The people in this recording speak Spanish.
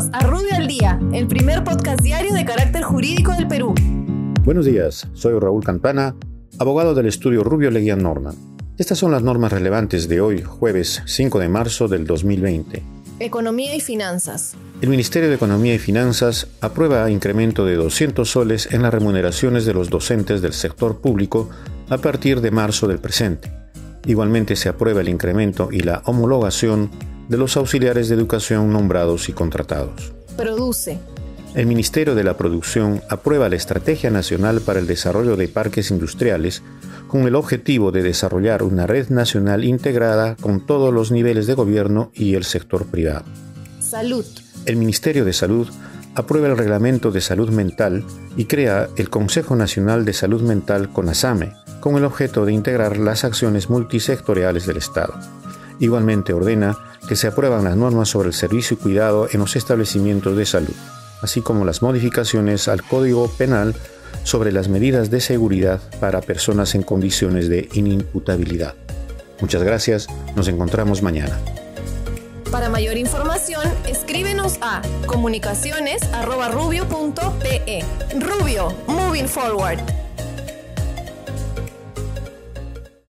Bienvenidos a Rubio al Día, el primer podcast diario de carácter jurídico del Perú. Buenos días, soy Raúl Campana, abogado del estudio Rubio Leguía Norman. Estas son las normas relevantes de hoy, jueves 5 de marzo del 2020. Economía y finanzas. El Ministerio de Economía y Finanzas aprueba incremento de 200 soles en las remuneraciones de los docentes del sector público a partir de marzo del presente. Igualmente se aprueba el incremento y la homologación de los auxiliares de educación nombrados y contratados. Produce. El Ministerio de la Producción aprueba la Estrategia Nacional para el Desarrollo de Parques Industriales con el objetivo de desarrollar una red nacional integrada con todos los niveles de gobierno y el sector privado. Salud. El Ministerio de Salud aprueba el Reglamento de Salud Mental y crea el Consejo Nacional de Salud Mental CONASAME, con el objeto de integrar las acciones multisectoriales del Estado. Igualmente ordena que se aprueban las normas sobre el servicio y cuidado en los establecimientos de salud, así como las modificaciones al Código Penal sobre las medidas de seguridad para personas en condiciones de inimputabilidad. Muchas gracias, nos encontramos mañana. Para mayor información, escríbenos a comunicaciones.rubio.pe. Rubio, moving forward.